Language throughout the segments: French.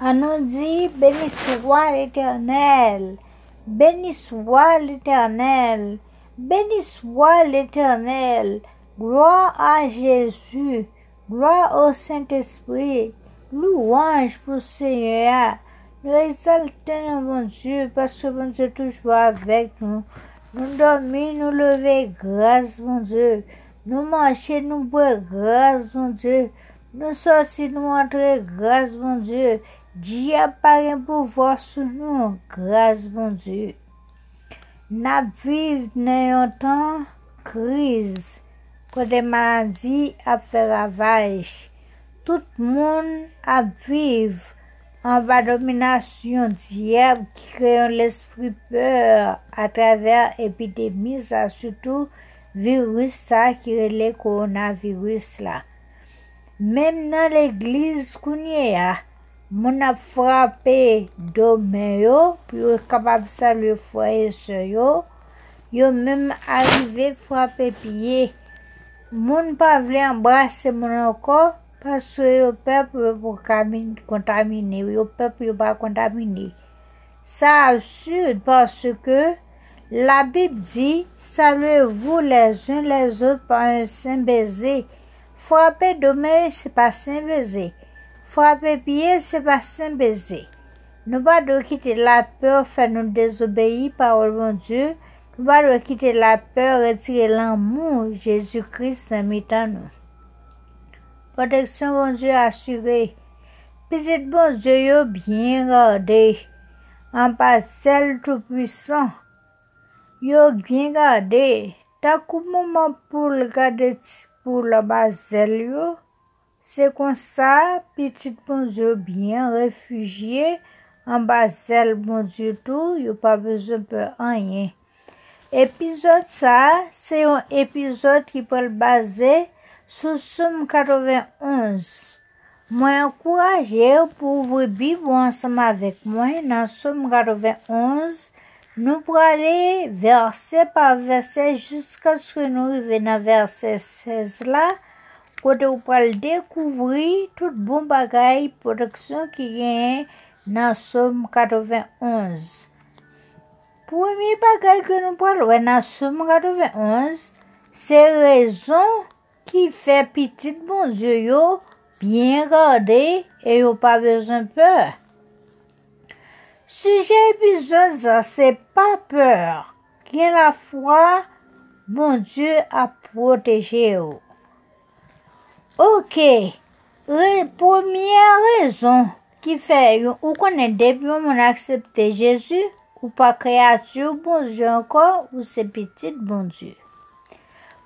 On nous dit, béni soit l'Éternel, béni soit l'Éternel, béni soit l'Éternel, gloire à Jésus, gloire au Saint-Esprit, louange pour Seigneur. Nous exaltons mon Dieu parce que mon Dieu toujours avec nous. Nous dormons, nous lever, grâce mon Dieu. Nous marcher, nous boire, grâce mon Dieu. Nous sortir, nous entrer, grâce mon Dieu. Diya paren pou vwa sou nou, grase bon Diyo. Nap viv nan yon tan kriz, kwa de maladi ap fe ravaj. Tout moun ap viv an ba dominasyon diyab ki kreyon l'esprit peur a traver epidemi sa sutou virus sa ki rele koronavirus la. Mem nan l'egliz kounye ya, y a, mon a frappé domaine yo, puis yo capable saluer frère et yo, yo même arrivé frapper pied. Mon pas voulu embrasser mon encore parce que yo peuple pour contaminer, yo peuple yo pas contaminé. Ça absurde parce que la Bible dit, saluez-vous les uns les autres par un saint baiser. Frapper domaine, c'est pas saint baiser. C'est pas saint baiser. Nous pas de quitter la peur, faire nous désobéir par mon Dieu. Nous pas de quitter la peur, retirer l'amour Jésus-Christ dans nous. Protection, bon Dieu, assurée. Petit bon Dieu, bien gardé. En pastel tout puissant. Yo bien gardé. Ta coup moment pour le garder pour la basel yo. C'est comme ça, petit bon Dieu bien réfugié. En basel, bon Dieu tout, yo pas besoin de rien. Épisode ça, c'est un épisode qui peut le baser sur Somme 91. Moi encouragé pour vous vivre ensemble avec moi dans Somme 91. Nous pour aller verset par jusqu'à ce que nous arrivions dans verset 16 là, côté vous pourrez découvrir toute bon bagaille protection qui est dans Somme 91. Premier bagaille que nous parlons dans Somme 91, c'est raison qui fait petit bon Dieu yo bien gardé et yo pas besoin peur. Sujet épisode c'est pas peur, qui est la foi bon Dieu a protégé yo. Ok, première raison qui fait ou connaît depuis mon accepté Jésus ou pas créature bon Dieu encore ou c'est petit bon Dieu.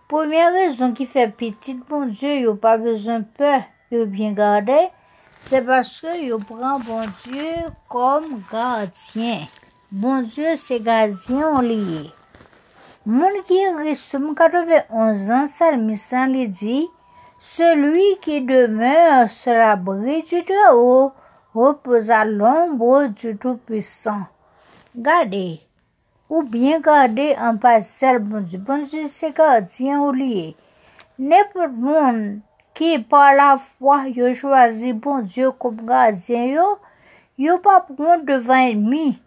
Première raison qui fait petit bon Dieu, il pas besoin de peur, il bien gardé, c'est parce que il prend bon Dieu comme gardien. Bon Dieu, c'est gardien lié. Mon qui est 91 ans, Salmiste lui dit, celui qui demeure sur l'abri du Très-Haut repose à l'ombre du Tout-Puissant. Gardez, ou bien garder en parcelle bon Dieu. Bon Dieu, c'est gardien ou lié. N'importe qui par la foi yo choisi bon Dieu comme gardien yo, pas prendre devant ennemi.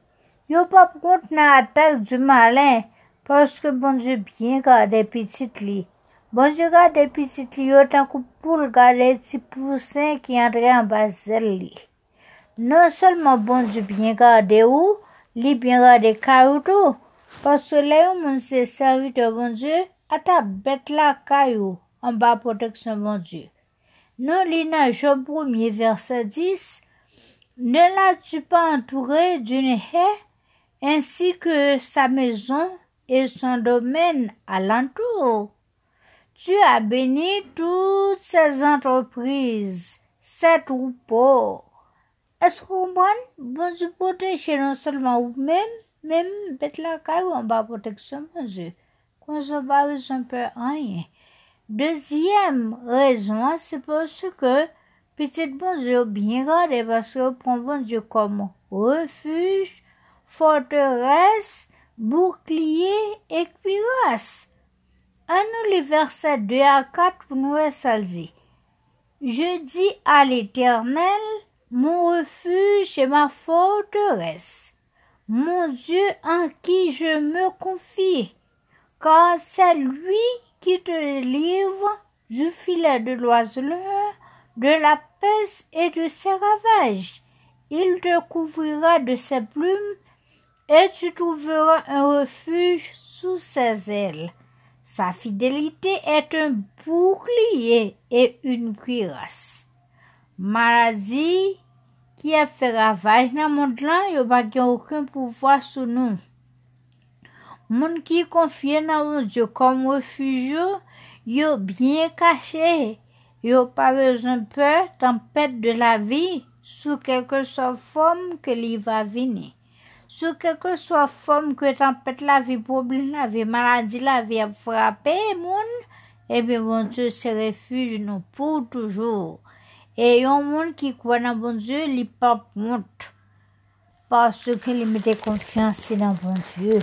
Yo pas prendre dans attaque du malin parce que bon Dieu bien garder petit li. Bon Dieu garder petit li yo tant que pour garder petit poussin qui entre en parcelle li. Non seulement bon Dieu bien garder ou, li bien garder caillou parce que là, on s'est servi de bon Dieu, à ta bête la caillou, en bas protection bon Dieu. Non, l'ina Job 1 verset 10, ne l'as-tu pas entouré d'une haie, ainsi que sa maison et son domaine alentour? Tu as béni toutes ses entreprises, ses troupeaux. Est-ce qu'on bon Dieu protège non seulement vous-même, même bête la caille en bas protection, mon Dieu. Qu'on se bat un peu rien. Deuxième raison, c'est parce que petit bon Dieu bien gardé parce que prend bon Dieu comme refuge, forteresse, bouclier et cuirasse. Versets 2 à 4 pour nous. Je dis à l'Éternel, mon refuge et ma forteresse, mon Dieu en qui je me confie, car c'est lui qui te livre du filet de l'oiseleur, de la peste et de ses ravages. Il te couvrira de ses plumes et tu trouveras un refuge sous ses ailes. Sa fidélité est un bouclier et une cuirasse. Maladie ki a fè ravaj nan moun lan, yo bagyan ouken pouvoi sou nou. Moun ki konfye nan moun diyo kom refujyo, yo byen kache, yo pa bezon pe, tempèt de la vi, sou kelke son fom ke li va vini. Sous quelque soit forme que tempête la vie, problème la vie, maladie la vie a frappé, moun, bien, mon Dieu, se refuge nous pour toujours. Et yon monde qui croit dans bon Dieu, il pas monte. Parce qu'il met confiance dans bon Dieu.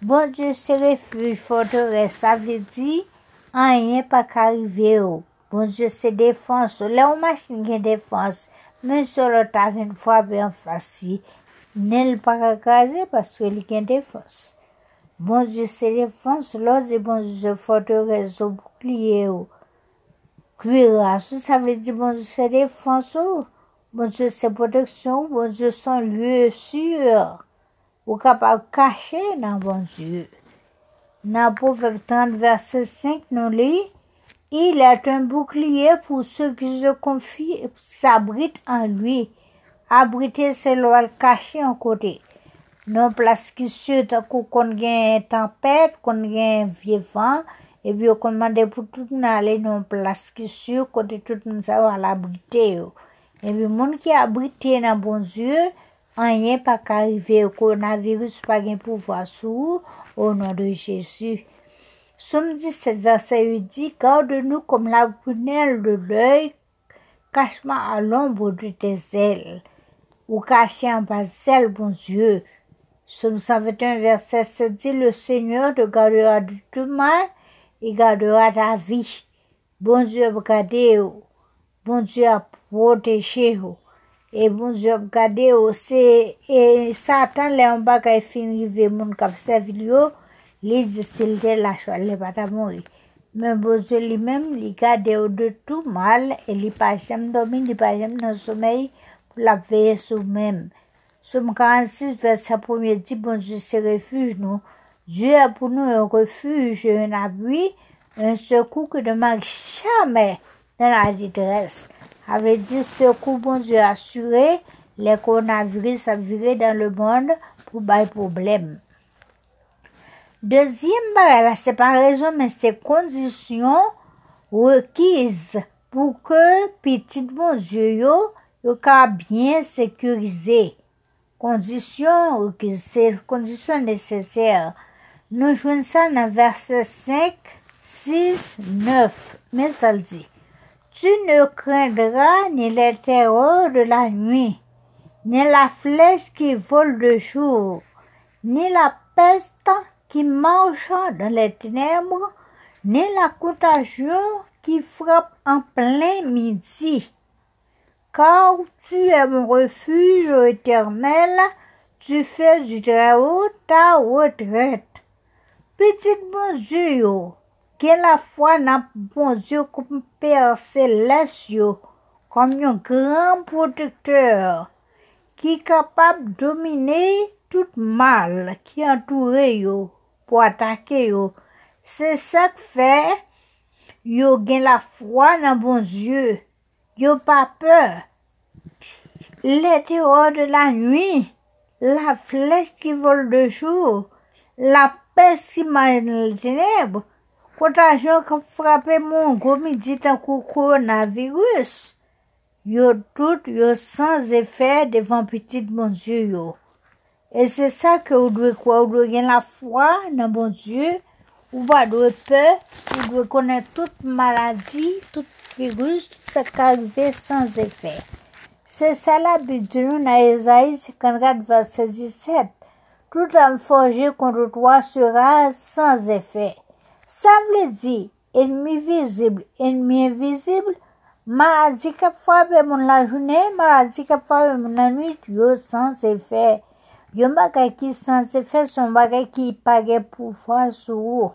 Bon Dieu, se refuge, forteresse, ça veut dire, rien pas qu'arriver. Bon Dieu, se défense. Là, on machine qui défense. Mais sur le tas, une fois bien n'est pas caser parce qu'il y a défense. Bon Dieu, se défense. C'est bon Dieu, forteresse, au bouclier. Cuirasse, ça veut dire bon Dieu, se défense. Bon Dieu, c'est protection. Bon Dieu, son lieu sûr ou capable de cacher dans bon Dieu. Dans Proverbe 30, verset 5, nous lit, il est un bouclier pour ceux qui se confient, s'abritent en lui. Abriter, c'est le cacher en côté. Non place qui se qu'on gagne tempête, qu'on gagne vieux vent, et puis on demande pour tout le monde aller non place qui se côté tout le monde savoir l'abriter. Et puis, monde qui abrité dans bon Dieu, rien pas qu'arriver au coronavirus, pas de pouvoir sur au nom de Jésus. Somme 17, verset 8 dit, garde-nous comme la prunelle de l'œil, cache-moi à l'ombre de tes ailes, ou caché en bas d'elle, bon Dieu. Somme 121, verset 7 dit, le Seigneur te gardera du tout mal, et gardera ta vie. Bon Dieu, regardez, bon Dieu, protégez-vous. Et bon Dieu, regardez aussi, et Satan, les en bas, quand il finit, il mon cap servir, les distiller la choix, les pas mourir. Mais bon Dieu lui-même, il garde de tout mal, et il pas jamais dormir, il pas jamais dans le sommeil, la veiller sur même. Somme 46, verset 1 dit, bon Dieu, c'est refuge, nous. Dieu a pour nous un refuge, un abri, un secours que ne manque jamais dans la détresse avait dit ce coup bon Dieu assuré, les coronavirus a viré dans le monde pour des problème. Deuxième la séparation, mais c'est conditions requises pour que petit bon Dieu yo, yo bien sécurisé. Conditions requises, c'est conditions nécessaires. Nous jouons ça dans verset 5, 6, 9. Mais ça le dit. Tu ne craindras ni les terreurs de la nuit, ni la flèche qui vole de jour, ni la peste qui marche dans les ténèbres, ni la contagion qui frappe en plein midi. Car tu es mon refuge éternel, tu fais du très haut ta retraite. Petite mesure, que la foi n'a bon Dieu comme Père céleste comme un grand protecteur qui est capable de dominer tout mal qui entoure pour attaquer. C'est ça que fait yo gain la foi dans bon Dieu. Yo pas peur. Les terreurs de la nuit, la flèche qui vole de jour, la peste qui mène les ténèbres, Contagion qui frappé mon gros midi tant coronavirus. Yo tout yo sans effet devant petit mon Dieu. Et c'est ça que vous devez croire, vous devez la foi dans mon Dieu, vous pas de peur, vous devez connaître toute maladie, tout virgule, tout sa ka rive sans efè. Se sa la bidjoun a Ezaïe 54 verset 17. Tout am forje kontre toi sera sans efè. Sa vle di, enmi vizible, enmi invizible, maladi kap fwabe moun la jounè, maladi kap fwabe moun la nwit, yo sans efè. Yo bagay ki sans efè son bagay ki page pou fwa sou ou.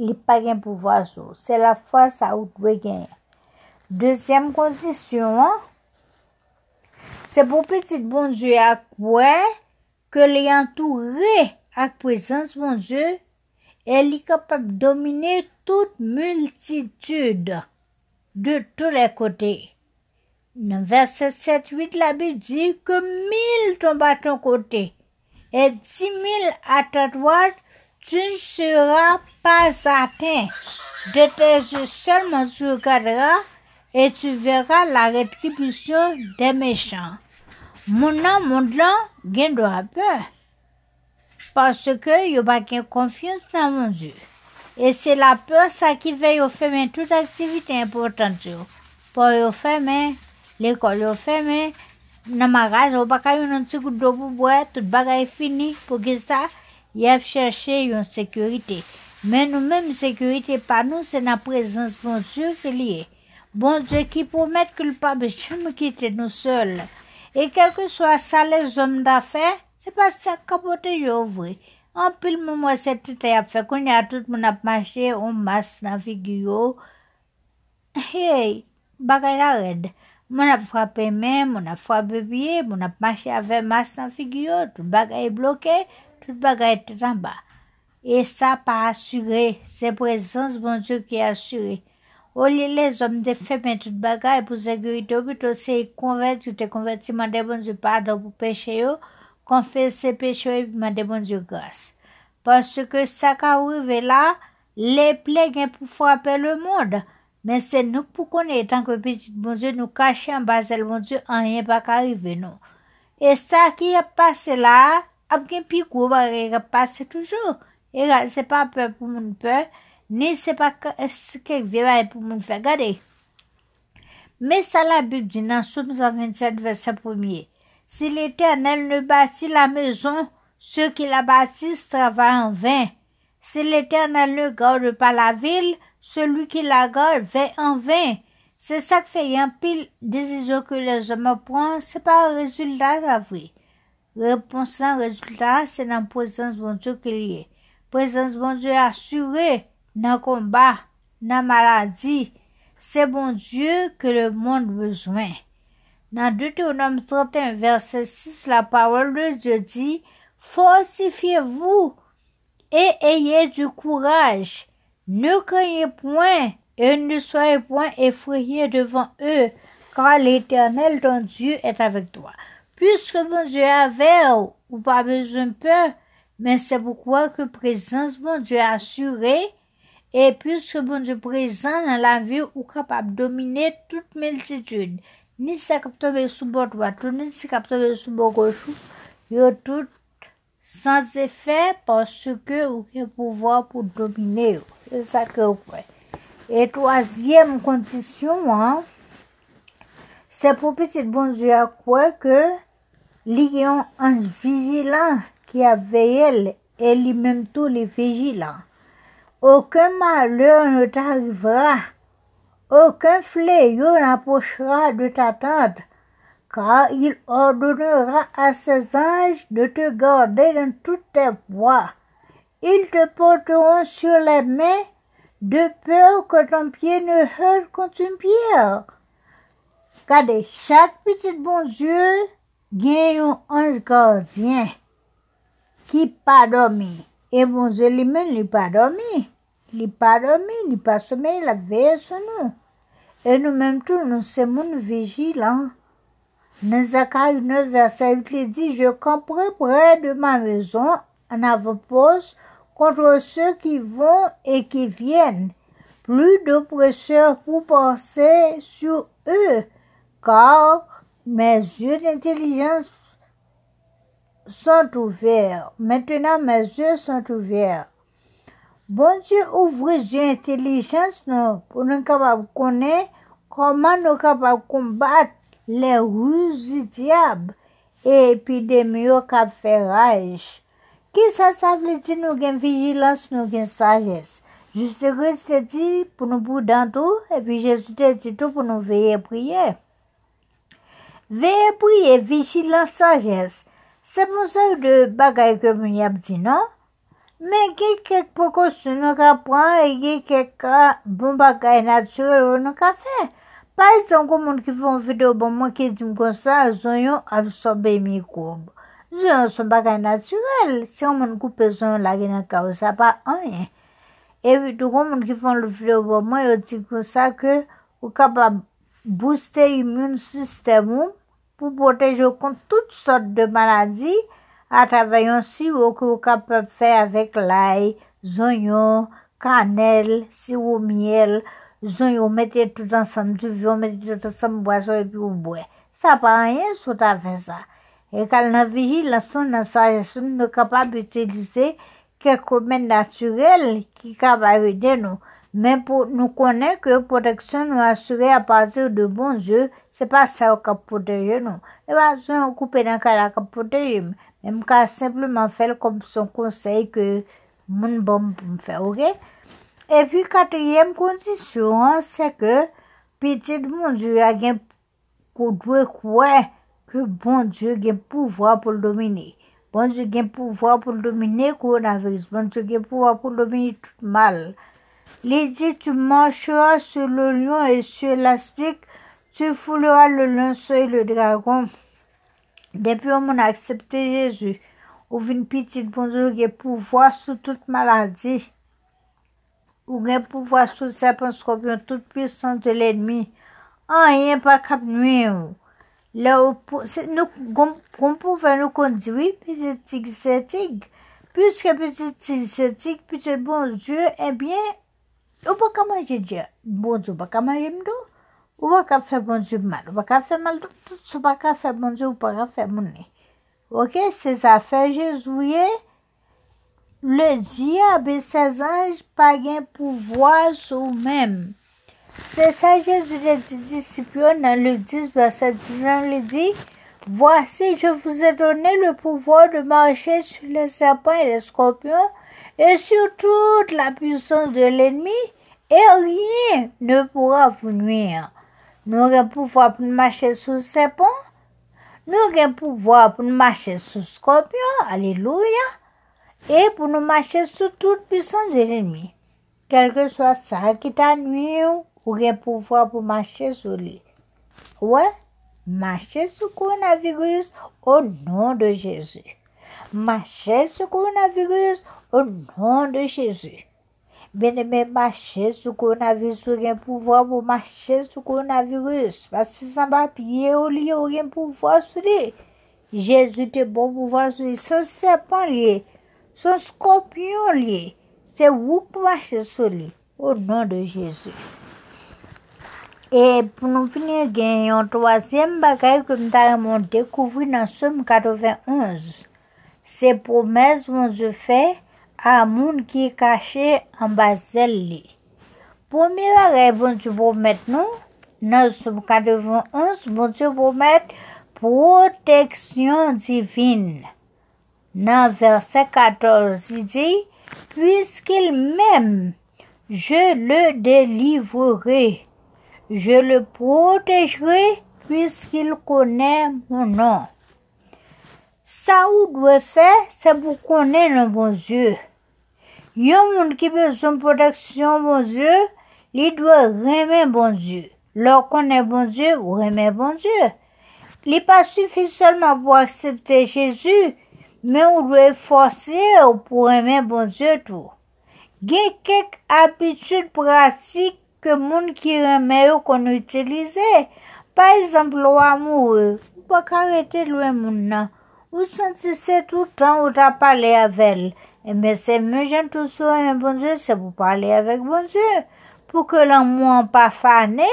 Li pa gen pou fwa sou. Se la fwa sa ou dwe gen. Dezyem kondisyon, se pou petit bon die ak wè, ke li an tou re ak prezans bon die, e li kapap domine tout multitude. de tous les côtés. verset 7-8, la Bible dit que mille tombent à ton côté et dix mille à ta droite, tu ne seras pas atteint de tes yeux seulement tu regarderas et tu verras la rétribution des méchants. Moun nan moun lan gen do apè. Paske yo ba gen konfians nan moun diyo. E se la pè sa ki ve yo fè men tout aktivite important yo. Po yo fè men, l'ekol yo fè men, nan magaz yo baka yon an ti kou do pou bwe, tout bagay fini pou gizta. yap chèche yon sekurite. Men nou menm sekurite pa nou se nan prezans bon Diyo ke liye. Bon Diyo ki promet ke l pa becham kite nou sol. E kelke swa sa le zom da fe, se pa sa kapote yo vwe. An pil moun mwen se tete yap fe konye a tout moun ap mache, on mas nan figyo. Hey, bagay la red. Moun ap frape men, moun ap frape biye, moun ap mache ave mas nan figyo, tout bagay bloke. Tout bagay tetan ba. E sa pa asyre, se prezans bon diyo ki asyre. O li le zom de fe men tout bagay pou segurite, ou bito se konverti ou te konverti mande bon diyo pardon pou peche yo, confesse ses péchés et demander bon grâce. Parce que ça qui arrive là, les plaies pour frapper le monde. Mais c'est nous pour connaître, tant que petit bon Dieu, nous cacher en bas de bon Dieu, rien pas arriver nous. Et ça qui a passé là, a bien picou, va passer toujours. Et là, pas peur pour mon peur, ni c'est pas ce que vient pour mon faire. Mais ça, la Bible dit dans Somme 27, verset 1er. Si l'Éternel ne bâtit la maison, ceux qui la bâtissent travaillent en vain. Si l'Éternel ne garde pas la ville, celui qui la garde va en vain. C'est ça que fait un pile décision que les hommes prennent, c'est pas un résultat vrai. Réponse un résultat, c'est dans la présence bon Dieu qu'il y est. Présence bon Dieu assurée dans le combat, dans la maladie. C'est bon Dieu que le monde besoin. Dans Deutéronome 31, verset 6, la parole de Dieu dit, Fortifiez-vous et ayez du courage. Ne craignez point et ne soyez point effrayés devant eux, car l'Éternel, ton Dieu, est avec toi. Puisque mon Dieu avec ou pas besoin de peur, mais c'est pourquoi que présence mon Dieu assurée, et puisque mon Dieu présent dans la vie ou capable de dominer toute multitude. Ni sa kap tobe sou bot watou, ni sa kap tobe sou bo gochou, yo tout sans efè porske ou ke pouvo pou domine yo. Se sa ke ou kwe. E toazyem kondisyon, se pou petit bonjou ya kwe ke li yon anj vijilan ki a veyel e li menm tou li vijilan. Oken malè nou ta rivra Aucun fléau n'approchera de ta tente, car il ordonnera à ses anges de te garder dans toutes tes voies. Ils te porteront sur les mains de peur que ton pied ne heurte contre une pierre. Regardez, chaque petit bon Dieu gagne un ange gardien qui pas dormi. Et bon Dieu lui-même n'est pas dormi. Il n'est pas dormi, il n'est pas sommeil, il a veillé sur nous. Et nous-mêmes tous, nous sommes vigilants. Dans Zacharie 9, verset 8, il dit, je camperai près de ma maison en avant-poste contre ceux qui vont et qui viennent. Plus d'oppresseurs pour penser sur eux, car mes yeux d'intelligence sont ouverts. Maintenant, mes yeux sont ouverts. Bon Dieu ouvre les yeux d'intelligence pour nous connaître comment nous capables combattre les ruses du diable et l'épidémie qui fait rage. Qui ça, ça veut dire nous avons vigilance, nous avons sagesse. C'est dit pour nous bouder tout, et puis Jésus te dit tout pour nous veiller prier. Veye priye, vijilan, sajes. Se moun sa ou de bagay ke moun yap di nan. Men gen kek pokosyon nou ka pran e gen kek bon bagay naturel ou nou ka fe. Pa e san kon moun ki fon video bon moun ki di m kon sa, zon yon absorbe mikrob. Zon yon son bagay naturel. Se yon moun koupe zon yon lage nan ka ou sa pa anye. E vitou kon moun ki fon video bon moun yo di kon sa ke ou ka pa booste immune sistem ou. Pour protéger contre toutes sortes de maladies à travers un sirop vous capable faire avec l'ail, oignons, cannelle, sirop miel, Zon mettez tout ensemble, du vieux, mettez tout ensemble, boisson et puis vous boire. Ça pas rien, fait ça. Et quand la vigilance, dans sa nous capable d'utiliser quelques remèdes naturels qui capables aider nous. Mais pour nous connaître que protection nous assurer à partir de bons yeux, c'est pas ça qui protège nous. Et pas besoin de couper dans le qui protège. Même qu'à simplement faire comme son conseil que mon bon me faire, ok? Et puis, quatrième condition, c'est que petit bon Dieu a un quoi que bon Dieu a un pouvoir pour le dominer. Bon Dieu a un pouvoir pour le dominer le coronavirus. Bon Dieu a un pouvoir pour dominer tout mal. Tu marcheras sur le lion et sur l'aspic, tu fouleras le lionceau et le dragon. Depuis on a accepté Jésus, ou une petite bon Dieu qui pouvoir sur toute maladie. Ou gen pouvoir sou serpent scorpion tout puissance de l'ennemi. Rien pas cap nuit ou. Là nous qu'on pouvait nous conduire, petit tigre. Puisque petit tigre, petit bon Dieu, eh bien, ou pas comment je dis, bon Dieu, pas comment j'aime tout. Ou pas faire bon Dieu mal, faire mal tout, tout, pas faire bon Dieu, ou pas faire mon nez. Ok, c'est affaires Jésus, le diable et ses anges pas gain pouvoir sur eux-mêmes. C'est ça Jésus dit disciples dans le 10, verset 10, il dit, Voici, je vous ai donné le pouvoir de marcher sur les serpents et les scorpions et sur toute la puissance de l'ennemi, et rien ne pourra vous nuire. Nous avons pouvoir pour marcher sur les serpents, nous avons pouvoir pour marcher sur les scorpions, alléluia, et pour nous marcher sous toute puissance de l'ennemi. Quel que soit ça qui t'a nuit ou bien pouvoir pour marcher sur lui. Ouais, marcher le coronavirus au nom de Jésus. Marcher le coronavirus au nom de Jésus. Beneme mache sou koronavirus ou gen pouvo pou mache sou koronavirus. Pasi san papye ou li ou gen pouvo sou li. Jezu te bon pouvo sou li. Son sepan li. Son skopyon li. Se wou pou mache sou li. Ou nan de Jezu. E pou nou finir gen yon toazem bagay koum ta remon dekouvri nan soum 91. Se promes moun je fey. Qui est caché en bas d'elle. Premier bagage, bon Dieu promet nous, dans Somme 91, bon Dieu promet protection divine. Dans verset 14, il dit, Puisqu'il m'aime, je le délivrerai, je le protégerai, puisqu'il connaît mon nom. Ça ou doit faire, c'est pour connaître le bon Dieu. Yon monde qui besoin de protection, bon Dieu, il doit aimer bon Dieu. Leur connaît bon Dieu, ou aimer bon Dieu. Il pas suffit seulement pour accepter Jésus, mais on doit forcer pour aimer bon Dieu tout. Il y a quelques habitudes pratiques que les gens qui aiment qu'on utilise. Par exemple, l'amour, ou pas arrêter le monde. Ou sentissez tout le temps où tu parlé avec elle. Et mais c'est mieux j'aime tout ça, mais bon Dieu, c'est pour parler avec bon Dieu. Pour que l'amour pas fané,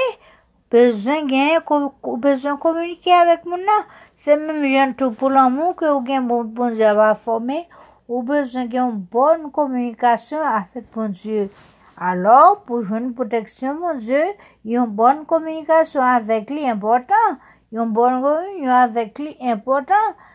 besoin de besoin communiquer avec mon nom. C'est même jeune tout pour l'amour que vous bon, bon Dieu va former, ou besoin d'une bonne communication avec mon Dieu. Alors, pour jouer une protection, mon Dieu, une bonne communication avec lui important, une bonne réunion avec lui important,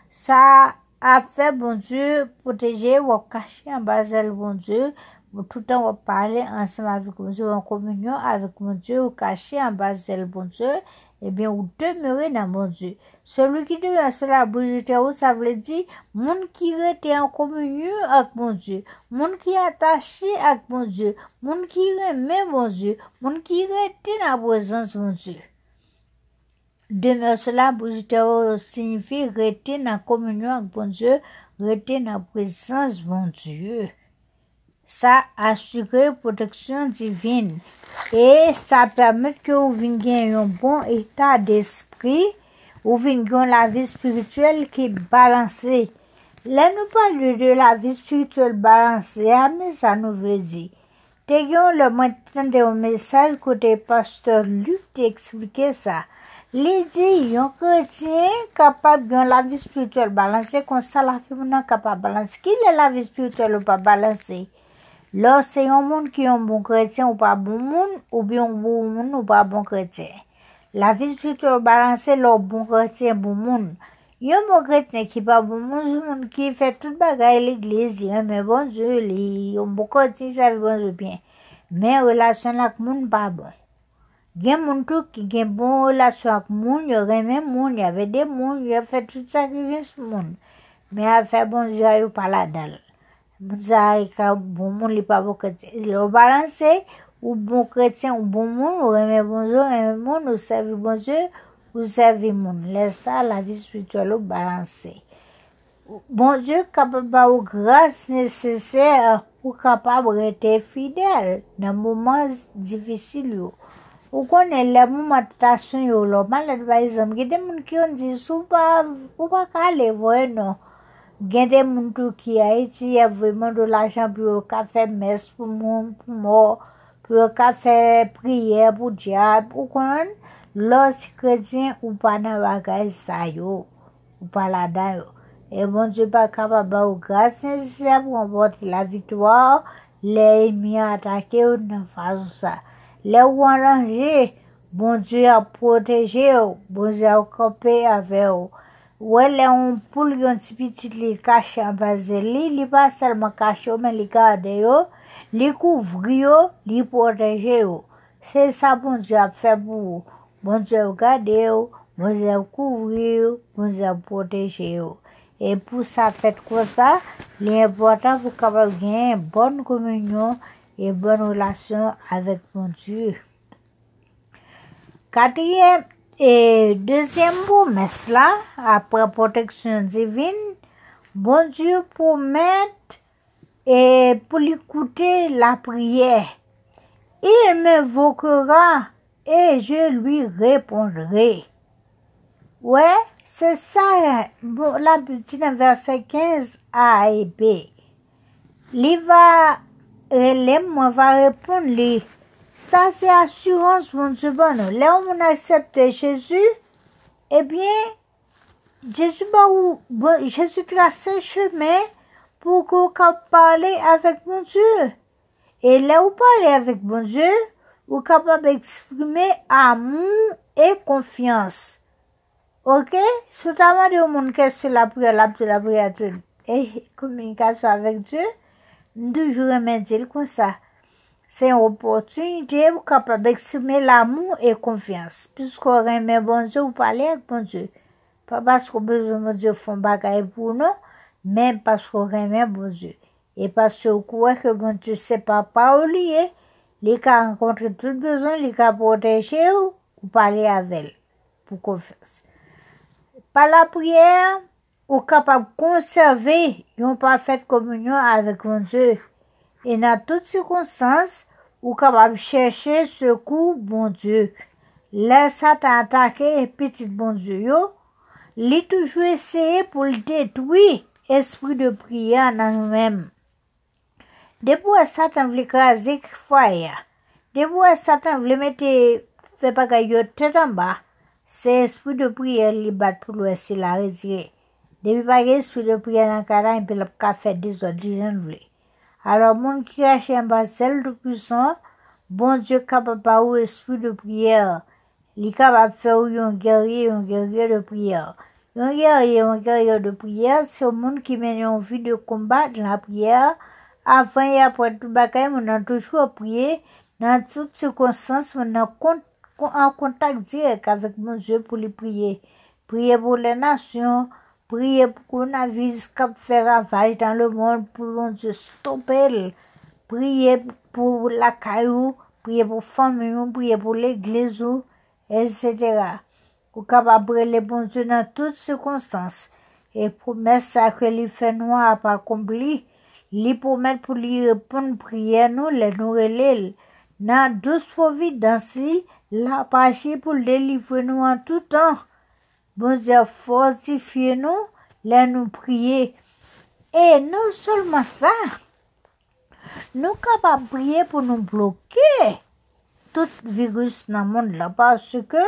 Sa a fe bon Diyo proteje wap kache an bazel bon Diyo. Mwen toutan wap pale ansem avik bon Diyo. Wap komunyon avik bon Diyo. Wap kache an bazel bon Diyo. Ebyen ou demere nan bon Diyo. Selou ki nou yon sola bojite ou sa vle di. Moun ki rete an komunyon ak bon Diyo. Moun ki atache ak bon Diyo. Moun ki reme bon Diyo. Moun ki rete nan prezans bon Diyo. Demere sola boujite ou signifi rete nan komunyon ak moun Diyo, rete nan prezans moun Diyo. Sa asyre proteksyon divin. E sa permet ou vin gen yon bon etat d'espri. Ou vin gen la vi spirituel ki balanse. Le nou pali de la vi spirituel balanse. Ame sa nou vredi. Te gen le mwen tende yon mesaj kote pastor Luke te eksplike sa. Li di yon kretien kapab gen la vi spirituel balanse kon sa la fi mounan kapab balanse. Ki le la vi spirituel ou pa balanse? Lò se yon moun ki yon bon kretien ou pa bon moun ou bi yon bon moun ou pa bon kretien. La vi spirituel balanse lò bon kretien bon moun. Yon bon kretien ki pa bon moun yon moun ki fè tout bagay l'eglise yon men bon bonjou li. Yon bon kretien sa vi bon bonjou bien. Men relasyon lak moun pa bon. Gen moun tou ki gen bon relasyon ak moun, yo remen moun, yo vede moun, yo fe tout sa ki ven moun. Men a fe bon zyo yo pala dal. Moun sa a ka bon moun li pa bon kretien. Lo balanse, ou bon kretien, ou bon moun, ou remen bon zyo, remen moun, ou servi bon zyo, ou servi moun. Lè sa la vi spiritual ou balanse. Bon Diyo kapab ba ou grase neseser ou kapab rete fidel nan mouman difisil yo. Ou konen lè moun matitasyon yo lò, man lè dwa izan, gen de moun ki yon di sou pa, ou pa ka le voye nou, Gen de moun tou ki a e iti, ya e vweman do la jan pou yo ka fe mes pou moun, pou moun, pou yo ka fe priye pou diap, ou konen lò si kredyen ou pa nan bagay sa yo, ou pa la dan yo. E bon di pa kapaba ou gras nesesè pou anbote la vitwa, le mi atake ou nan fazou sa. Le ou an range, bon di a proteje ou, bon di ap kope ave ou. Ou e le ou poul yon ti pitit li kache an baze li, li pa selman kache ou men li gade yo, li kouvri yo, li proteje yo. Se sa bon di ap fe pou ou, bon di ap gade yo, bon di ap kouvri yo, bon di ap proteje yo. E pou sa fet kwa sa, li important pou kapal gen bon kominyon, e bon relasyon avek bon di. Katriye, E dezyen pou mes la, apre proteksyon divin, bon Diyo pou met e pou li koute la priye. Il me vokera e je lui repondre. Ouè, se sa, la petite verse 15 a e b. Li va, le mwen va repond li. Sa se asurans moun se nou. Le ou moun aksepte Jezu, ebyen, Jezu ba ou, Jezu trase cheme pou kou ka pale avèk moun Dieu. E le ou pale avèk moun Dieu, ou kapab eksprime amou e konfians. Ok? Soutaman de ou moun kese la priya, la priya, la priya, e komunikasyon avèk Dieu, Ndoujou remen dil kon sa. Se yon opotunite ou kapab eksime l'amou e konfians. Pisko reme bonjou ou pale ak bonjou. Pa pasko bezou bonjou fon bagay pou nou, men pasko reme bonjou. E pasko kouwe ke bonjou se pa pa ou liye, li ka renkontre tout bezon, li ka proteje ou, ou pale avel pou konfians. Pa la priyer, ou kapab konserve yon pa fet komunyon avek bonjou. E nan tout sikonsans, ou kapab chèche se kou bon Diyo. Lè sa ta atake petit bon Diyo yo, li toujou eseye pou li detoui espri de priya nan nou mèm. Depou e satan krazik fwaya, depou e satan vle mette fe bagay yo tetan ba, se espri de priya li bat pou lwè si la rezye. Depi bagay espri de priya nan karan, pe lop ka fè dizot di jen vle. Alors, moun ki rache yon basel de pwisan, bon Diyo kapap pa ou espri de priyer. Li kapap fe ou yon gerye, yon gerye de priyer. Yon gerye, yon gerye de priyer, se moun ki men yon vi de kombat la priyer Avan e apre tout bagay, moun nan toujou priye, nan tout cirkonstans, moun nan an kontak direk avèk moun Diyo pou li priye. Priye pou le nasyon, priye pou kon aviz kap fè ravaj dan le moun pou moun Diyo stopel. Priye pou la kayou, priye pou famyou, priye pou l'eglezou, etc. Ou kap apre le moun Diyo nan tout cirkonstans. E pou mè sa ke li fè nou ap akompli, Li pou met pou li repon priye nou le nou relel. Nan dous pou vidansi, la pache pou delivre nou an tout an. Bon zè fortifiye nou, le nou priye. E nou solman sa, nou kapap priye pou nou bloke. Tout virus nan moun la, parce ke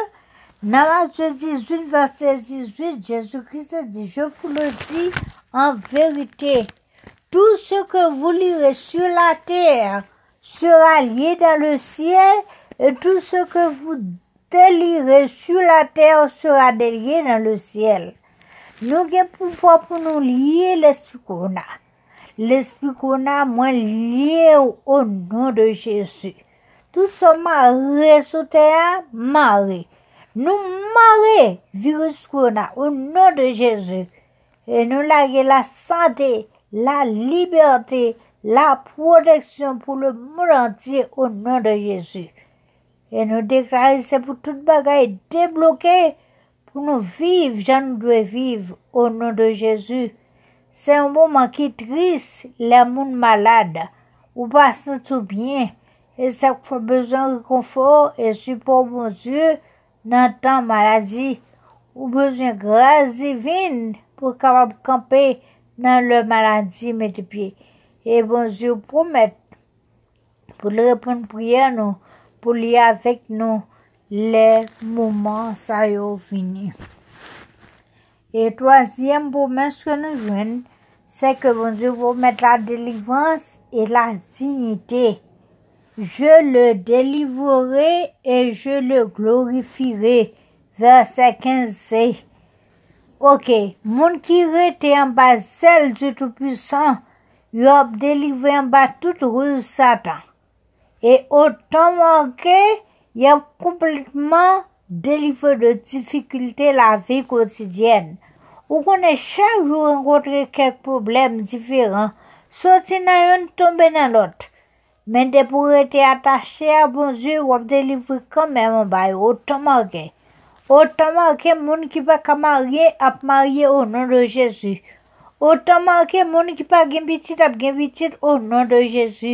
nan la je 18, verset 18, Jésus Christ di, je fou le di en verite. Tout ce que vous lirez sur la terre sera lié dans le ciel, et tout ce que vous déliré sur la terre sera délié dans le ciel. Nous avons pouvoir pour nous lier l'esprit qu'on a. L'esprit qu'on a, moins lié au nom de Jésus. Tout ce maré sur terre, maré. Nous maré virus qu'on a au nom de Jésus. Et nous laguer la santé, la liberté, la protection pour le monde entier au nom de Jésus. Et nous déclarons c'est pour toute bagaille débloquée pour nous vivre, j'en dois vivre au nom de Jésus. C'est un moment qui triste, les monde malades, ou pas tout bien, et ça fait besoin de confort et support, mon Dieu, dans temps maladie, ou besoin de grâce divine pour capable camper nan le maladi mette piye. E bonjou promet pou li repon priye nou, pou li avek nou le mouman sa yo vini. E toasyem pou menske nou jwen, se ke bonjou promet la delivans e la dignite. Je le delivore e je le glorifire. Verset 15 Ok, moun ki rete an ba zel di tout puissant, yo ap delivre an ba tout ruse satan. Et autant manqué, il a complètement délivré de difficultés la vie quotidienne. Ou connaît chaque jour rencontrer quelques problèmes différents. Sorti nan yon, tombe nan lot. Bon Men de pou rete atache a bonzye wap delivri kanmen mwen baye, otan marke. Otan marke moun ki pa ka marye ap marye o nan de Jezu. Otan marke moun ki pa gen bitit ap gen bitit o nan de Jezu.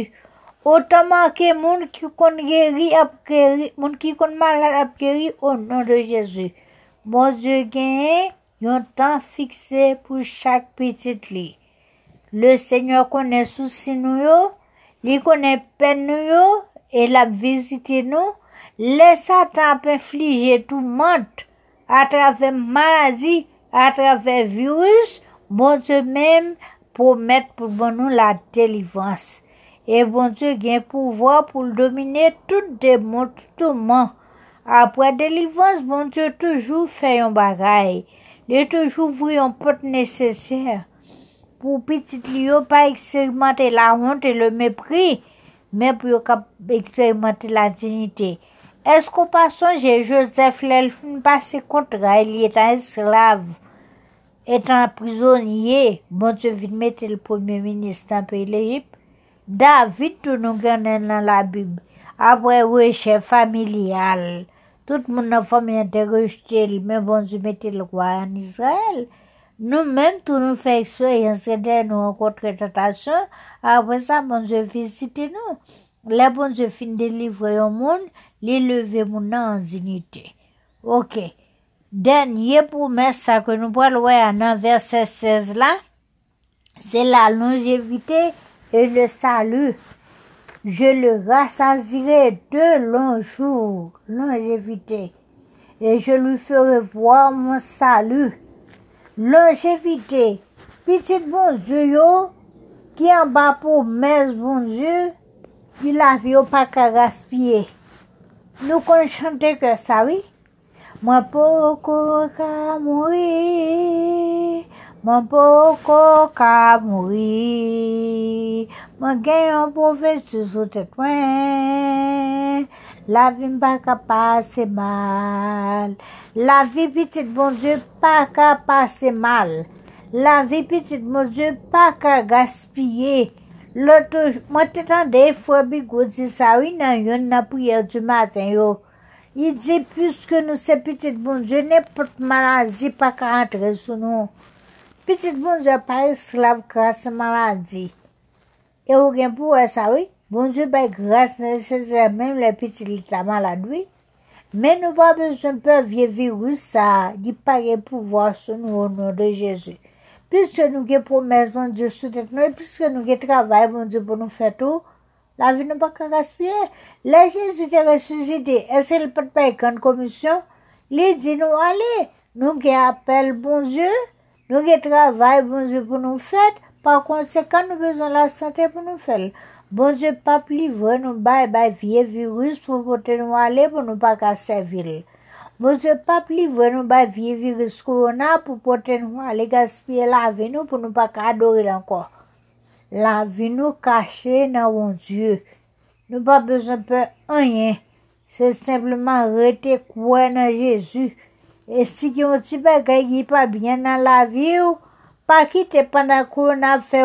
Otaman ke moun ki kon geri ap geri, moun ki kon malade ap geri ou nan de Jezu. Moun je gen yon tan fikse pou chak bitit li. Le Seigneur konen souci nou yo, li konen pen nou yo, el ap vizite nou, Le satan ap inflige tout mante a trave maladi, a trave virus, bon te mem pou met pou bon nou la delivans. E bon te gen pou vwa pou domine tout demon, tout man. Apre delivans, bon te toujou fè yon bagay. Le toujou vwe yon pot neseser. Pou pitit li yo pa eksperimente la honte e le mepri, men pou yo ka eksperimente la dignite. Esko pa sonje Joseph Lelfine pase kontra li etan esklave, etan prizonye, bon se vide mette le premier ministre an pe l'Egypte, David tou nou genen nan la bib, apre weche familial, tout moun nan fami an te rejte li, men bon se mette le kwa an Israel, nou men tou nou fe eksperyense den nou an kontre tatasyon, apre sa bon se visite nou, Le bon je fin de livre yon moun, li leve moun nan zinite. Ok, den ye pou mes sa ke nou pral wè anan verset 16 la, se la longevite e le salu. Je le rassazire de lonjou, longevite, e je lui fere vwa moun salu. Longevite, pitit bon je yo, ki an ba pou mes bon je, Pi la vi yo pa ka gaspye. Nou kon chante ke sa, oui? Mwen pou kou ka mouri, Mwen poko ka mouri, mwen gen yon profesyon sou sou tet mwen. La vi mpa ka pase mal, la vi pitit bon die pa ka pase mal. La vi pitit bon die pa ka gaspye. Loto, mwen te tan tende fwa bi di sa winan yon nan priye du maten yo. I di, pwiske nou se pitit bon die, ne pot malazi pa ka antre sou nou. Pitit bon Dieu pa esklav grase maladi. E ou gen pou wè sa wè? Bon Dieu bay grase neseze mèm le pitit li ta maladwi. Men nou pa bezon pe vie virus sa, di pa gen pou vwa sou nou ou nou de Jezu. Piske nou gen promes bon Dieu sou det nou, e piske nou gen travay bon Dieu pou nou fè tou, la vi nou pa ka gaspye. Le Jezu te resusite, ese li pat pa ekon komisyon, li di nou ale, nou gen apel bon Dieu, Nou ge travay bonjou pou nou fèt, pa konsekant nou bezon la sante pou nou fèl. Bonjou pa plivre nou bay bay vie virus pou pote nou ale pou nou pa ka servil. Bonjou pa plivre nou bay vie virus korona pou pote nou ale gaspye la vi nou pou nou pa ka adoril anko. La vi nou kache nan bonjou. Nou pa bezon pe anyen. Se simplement rete kwen nan Jezu. E si yon ti bagay ki pa byen nan la vi ou, pa ki te pandan kou nan fe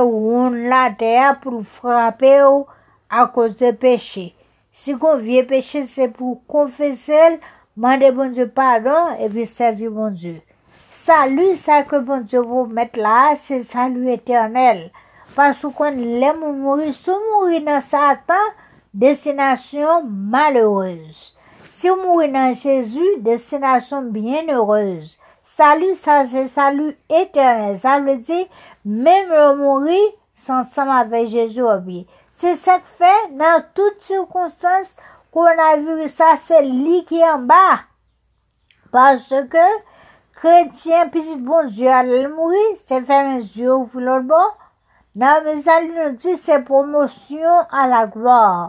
la der pou frape ou a kouz de peche. Si kon vie peche se pou konfesel, mande bon Dieu pardon e vi servi bon Dieu. Salu sa ke bon Dieu vou met la, se salu eternel. Pasou kon lè moun mouri, sou mouri nan satan, destinasyon malheureuse. Si ou mouri nan Jésus, destinasyon bien heureuse. Salut, sa se salut eternel. Sa le di, mèm ou mouri, san sam avè Jésus obi. Se sek fè, nan tout cirkonstans, kon a vu sa se li ki an ba. Parce ke, kretien, pisit bon Dieu alè mouri, se fè men Dieu ou foulol bon. Nan, me salut nou di, se promosyon a la gloire.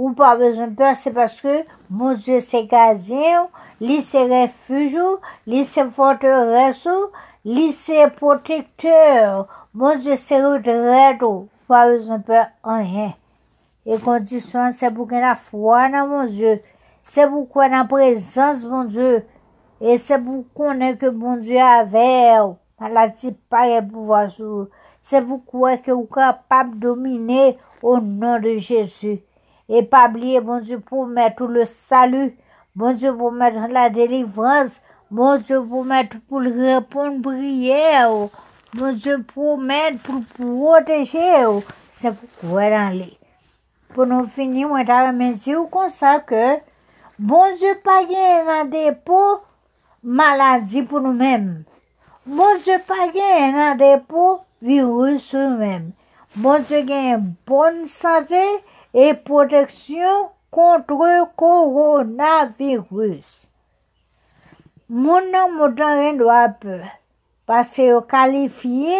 ou pa vezon pe se paske moun diyo se gazyen ou Li se refujou, li se forteresou, li se protekteur. Mon Dieu se redredou, pa ou zan pe anjen. E kondisyon se pou gen la fwa nan mon Dieu. Se pou kwen nan prezans mon Dieu. E se pou konen ke mon Dieu aver. A la ti paye pou vwazou. Se pou kwen ke ou kapab domine ou nan de Jezu. E pa bliye mon Dieu pou met ou le salu. Bon Dieu pou mette la délivrance. Bon Dieu pou mette pou répondre prière. Bon Dieu pou mette pou protéger. C'est pourquoi les. Pour nous finir, moi t'avais dire comme ça que bon Dieu pas un dépôt maladie pour nous-mêmes. Bon Dieu pas un dépôt virus sur nous-mêmes. Bon Dieu gagne bonne santé et protection kontre coronavirus. Moun nan moutan ren do apè, pase yo kalifiye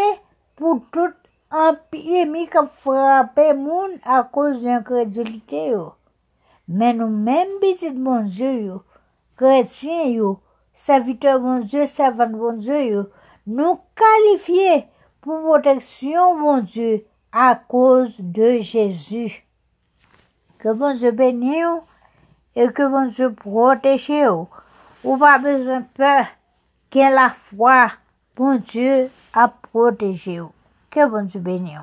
pou tout empyemi ka frape moun a kouz yon kredilite yo. Men nou men bitit bonzyo yo, kretien yo, savite bonzyo, savan bonzyo yo, nou kalifiye pou proteksyon bonzyo a kouz de Jezu. Que bon Dieu bénisse et que bon Dieu protège. Ou pas besoin de peur, que la foi, bon Dieu, a protégé. Que bon Dieu bénisse